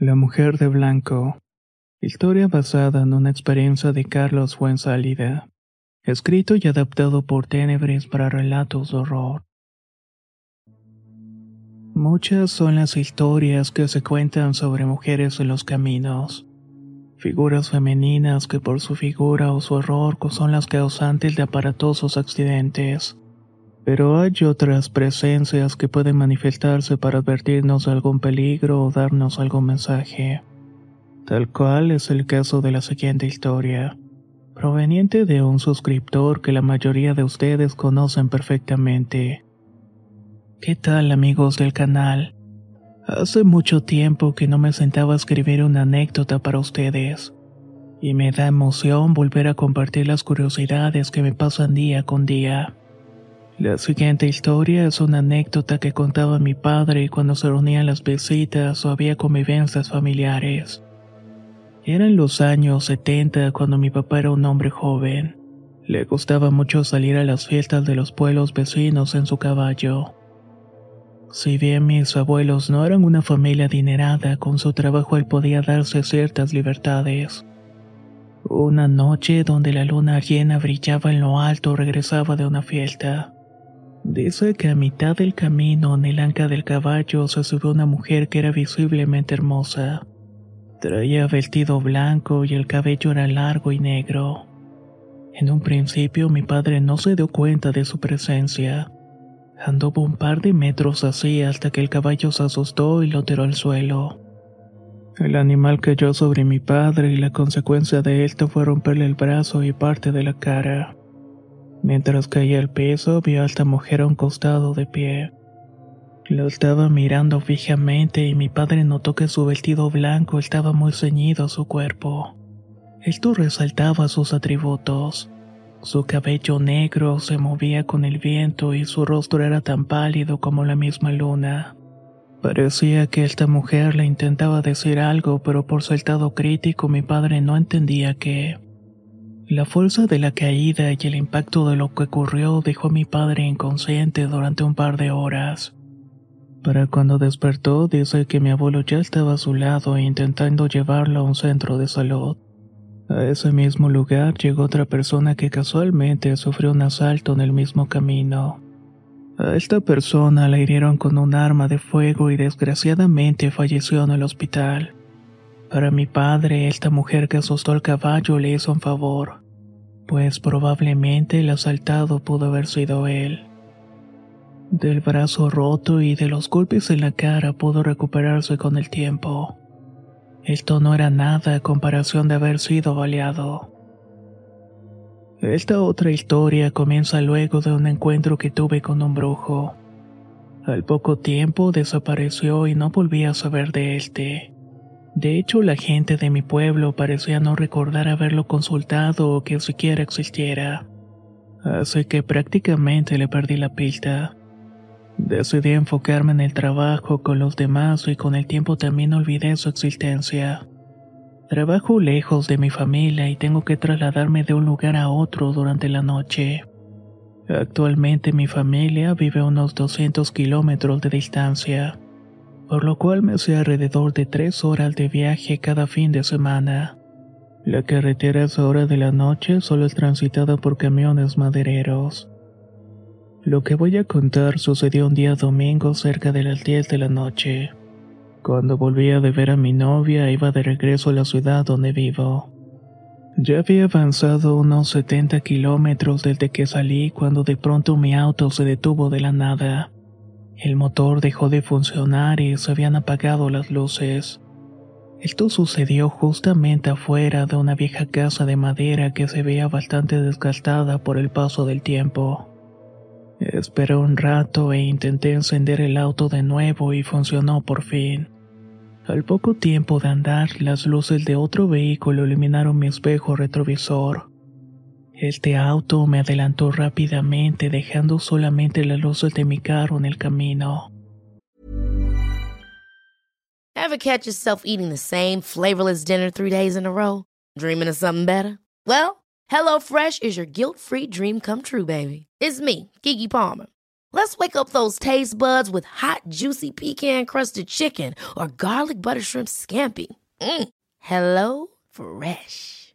La mujer de blanco. Historia basada en una experiencia de Carlos Fuenzálida. Escrito y adaptado por Tenebres para relatos de horror. Muchas son las historias que se cuentan sobre mujeres en los caminos. Figuras femeninas que por su figura o su error son las causantes de aparatosos accidentes. Pero hay otras presencias que pueden manifestarse para advertirnos de algún peligro o darnos algún mensaje. Tal cual es el caso de la siguiente historia, proveniente de un suscriptor que la mayoría de ustedes conocen perfectamente. ¿Qué tal amigos del canal? Hace mucho tiempo que no me sentaba a escribir una anécdota para ustedes, y me da emoción volver a compartir las curiosidades que me pasan día con día. La siguiente historia es una anécdota que contaba mi padre cuando se reunían las visitas o había convivencias familiares. Eran los años 70 cuando mi papá era un hombre joven. Le gustaba mucho salir a las fiestas de los pueblos vecinos en su caballo. Si bien mis abuelos no eran una familia adinerada, con su trabajo él podía darse ciertas libertades. Una noche donde la luna llena brillaba en lo alto regresaba de una fiesta. Dice que a mitad del camino en el anca del caballo se subió una mujer que era visiblemente hermosa. Traía vestido blanco y el cabello era largo y negro. En un principio mi padre no se dio cuenta de su presencia. Anduvo un par de metros así hasta que el caballo se asustó y lo tiró al suelo. El animal cayó sobre mi padre y la consecuencia de esto fue romperle el brazo y parte de la cara. Mientras caía al piso, vio a esta mujer a un costado de pie. Lo estaba mirando fijamente y mi padre notó que su vestido blanco estaba muy ceñido a su cuerpo. Esto resaltaba sus atributos. Su cabello negro se movía con el viento y su rostro era tan pálido como la misma luna. Parecía que esta mujer le intentaba decir algo, pero por su estado crítico mi padre no entendía qué. La fuerza de la caída y el impacto de lo que ocurrió dejó a mi padre inconsciente durante un par de horas. Para cuando despertó, dice que mi abuelo ya estaba a su lado intentando llevarlo a un centro de salud. A ese mismo lugar llegó otra persona que casualmente sufrió un asalto en el mismo camino. A esta persona la hirieron con un arma de fuego y desgraciadamente falleció en el hospital. Para mi padre, esta mujer que asustó al caballo le hizo un favor, pues probablemente el asaltado pudo haber sido él. Del brazo roto y de los golpes en la cara pudo recuperarse con el tiempo. Esto no era nada a comparación de haber sido baleado. Esta otra historia comienza luego de un encuentro que tuve con un brujo. Al poco tiempo desapareció y no volví a saber de este. De hecho, la gente de mi pueblo parecía no recordar haberlo consultado o que siquiera existiera. Así que prácticamente le perdí la pista. Decidí enfocarme en el trabajo con los demás y con el tiempo también olvidé su existencia. Trabajo lejos de mi familia y tengo que trasladarme de un lugar a otro durante la noche. Actualmente mi familia vive a unos 200 kilómetros de distancia por lo cual me hacía alrededor de tres horas de viaje cada fin de semana. La carretera a esa hora de la noche solo es transitada por camiones madereros. Lo que voy a contar sucedió un día domingo cerca de las 10 de la noche. Cuando volvía de ver a mi novia iba de regreso a la ciudad donde vivo. Ya había avanzado unos 70 kilómetros desde que salí cuando de pronto mi auto se detuvo de la nada. El motor dejó de funcionar y se habían apagado las luces. Esto sucedió justamente afuera de una vieja casa de madera que se veía bastante desgastada por el paso del tiempo. Esperé un rato e intenté encender el auto de nuevo y funcionó por fin. Al poco tiempo de andar, las luces de otro vehículo iluminaron mi espejo retrovisor. Este auto me adelantó rápidamente dejando solamente las luces de mi carro en el camino. Ever catch yourself eating the same flavorless dinner three days in a row? Dreaming of something better? Well, HelloFresh is your guilt-free dream come true, baby. It's me, Kiki Palmer. Let's wake up those taste buds with hot, juicy pecan-crusted chicken or garlic butter shrimp scampi. Mm. Hello Fresh.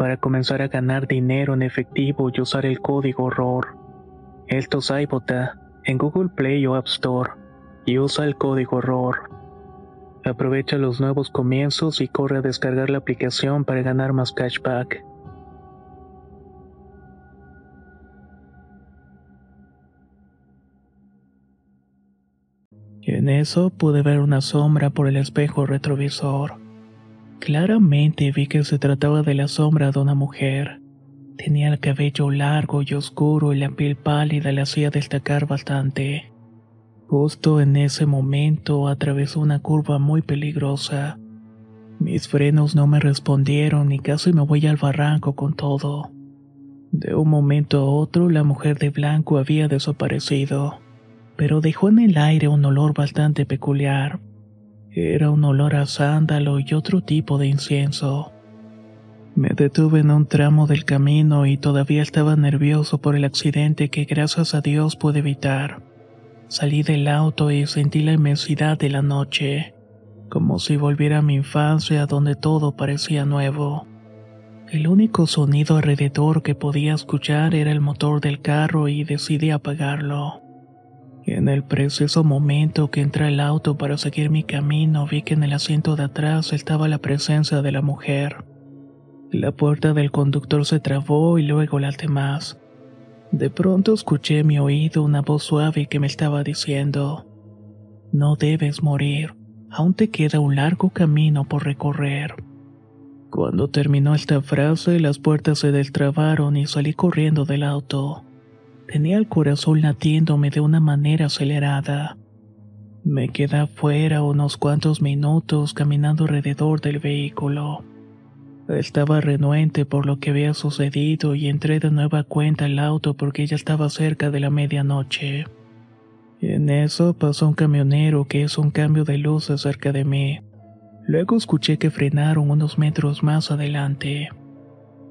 para comenzar a ganar dinero en efectivo y usar el código ROR. Esto es iBota en Google Play o App Store y usa el código ROR. Aprovecha los nuevos comienzos y corre a descargar la aplicación para ganar más cashback. En eso pude ver una sombra por el espejo retrovisor. Claramente vi que se trataba de la sombra de una mujer. Tenía el cabello largo y oscuro y la piel pálida le hacía destacar bastante. Justo en ese momento atravesó una curva muy peligrosa. Mis frenos no me respondieron y casi me voy al barranco con todo. De un momento a otro la mujer de blanco había desaparecido, pero dejó en el aire un olor bastante peculiar. Era un olor a sándalo y otro tipo de incienso. Me detuve en un tramo del camino y todavía estaba nervioso por el accidente que gracias a Dios pude evitar. Salí del auto y sentí la inmensidad de la noche, como si volviera a mi infancia donde todo parecía nuevo. El único sonido alrededor que podía escuchar era el motor del carro y decidí apagarlo. En el preciso momento que entré al auto para seguir mi camino vi que en el asiento de atrás estaba la presencia de la mujer. La puerta del conductor se trabó y luego las demás. De pronto escuché en mi oído una voz suave que me estaba diciendo, No debes morir, aún te queda un largo camino por recorrer. Cuando terminó esta frase, las puertas se destrabaron y salí corriendo del auto. Tenía el corazón latiéndome de una manera acelerada. Me quedé afuera unos cuantos minutos caminando alrededor del vehículo. Estaba renuente por lo que había sucedido y entré de nueva cuenta al auto porque ya estaba cerca de la medianoche. En eso pasó un camionero que hizo un cambio de luz cerca de mí. Luego escuché que frenaron unos metros más adelante.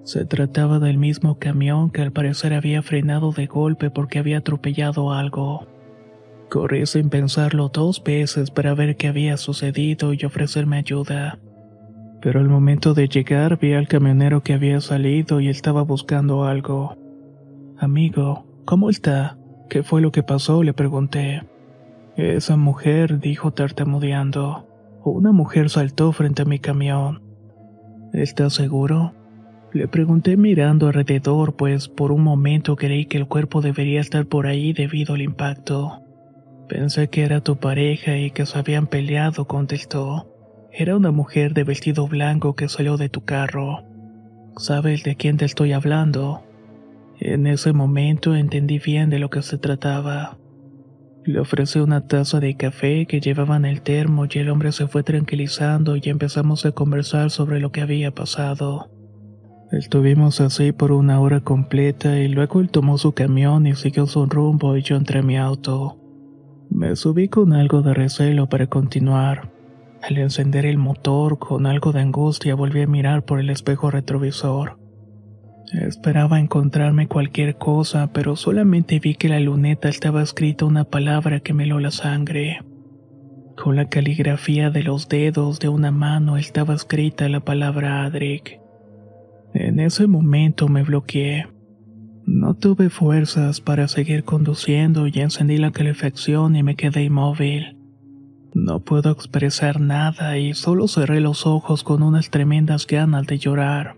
Se trataba del mismo camión que al parecer había frenado de golpe porque había atropellado algo. Corrí sin pensarlo dos veces para ver qué había sucedido y ofrecerme ayuda pero al momento de llegar vi al camionero que había salido y estaba buscando algo. Amigo, ¿cómo está? ¿Qué fue lo que pasó? le pregunté. Esa mujer, dijo tartamudeando. Una mujer saltó frente a mi camión. ¿Estás seguro? Le pregunté mirando alrededor, pues por un momento creí que el cuerpo debería estar por ahí debido al impacto. Pensé que era tu pareja y que se habían peleado, contestó. Era una mujer de vestido blanco que salió de tu carro. ¿Sabes de quién te estoy hablando? En ese momento entendí bien de lo que se trataba. Le ofrecí una taza de café que llevaba en el termo y el hombre se fue tranquilizando y empezamos a conversar sobre lo que había pasado. Estuvimos así por una hora completa y luego él tomó su camión y siguió su rumbo y yo entré mi auto. Me subí con algo de recelo para continuar. Al encender el motor, con algo de angustia volví a mirar por el espejo retrovisor. Esperaba encontrarme cualquier cosa, pero solamente vi que la luneta estaba escrita una palabra que me la sangre. Con la caligrafía de los dedos de una mano estaba escrita la palabra Adric. En ese momento me bloqueé. No tuve fuerzas para seguir conduciendo y encendí la calefacción y me quedé inmóvil. No puedo expresar nada y solo cerré los ojos con unas tremendas ganas de llorar.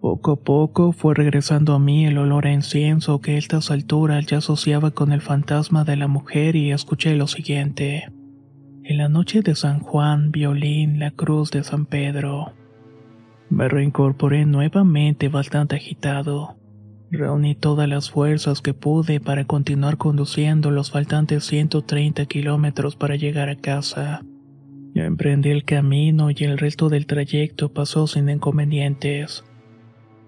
Poco a poco fue regresando a mí el olor a incienso que a estas alturas ya asociaba con el fantasma de la mujer y escuché lo siguiente. En la noche de San Juan, violín, la cruz de San Pedro. Me reincorporé nuevamente bastante agitado. Reuní todas las fuerzas que pude para continuar conduciendo los faltantes 130 kilómetros para llegar a casa. Emprendí el camino y el resto del trayecto pasó sin inconvenientes.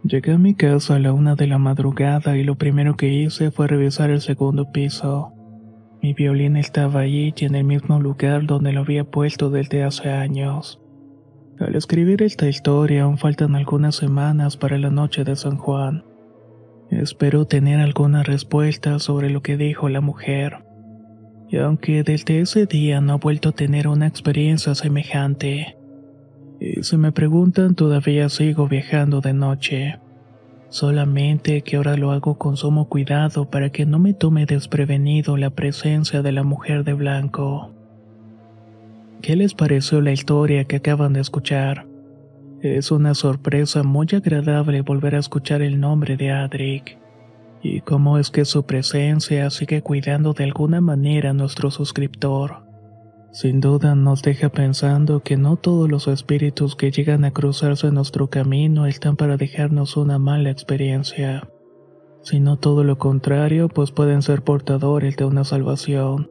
Llegué a mi casa a la una de la madrugada y lo primero que hice fue revisar el segundo piso. Mi violín estaba allí y en el mismo lugar donde lo había puesto desde hace años. Al escribir esta historia aún faltan algunas semanas para la noche de San Juan. Espero tener alguna respuesta sobre lo que dijo la mujer. Y aunque desde ese día no he vuelto a tener una experiencia semejante. Y si me preguntan, todavía sigo viajando de noche. Solamente que ahora lo hago con sumo cuidado para que no me tome desprevenido la presencia de la mujer de blanco. ¿Qué les pareció la historia que acaban de escuchar? Es una sorpresa muy agradable volver a escuchar el nombre de Adric. Y cómo es que su presencia sigue cuidando de alguna manera a nuestro suscriptor. Sin duda nos deja pensando que no todos los espíritus que llegan a cruzarse en nuestro camino están para dejarnos una mala experiencia, sino todo lo contrario, pues pueden ser portadores de una salvación.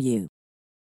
you.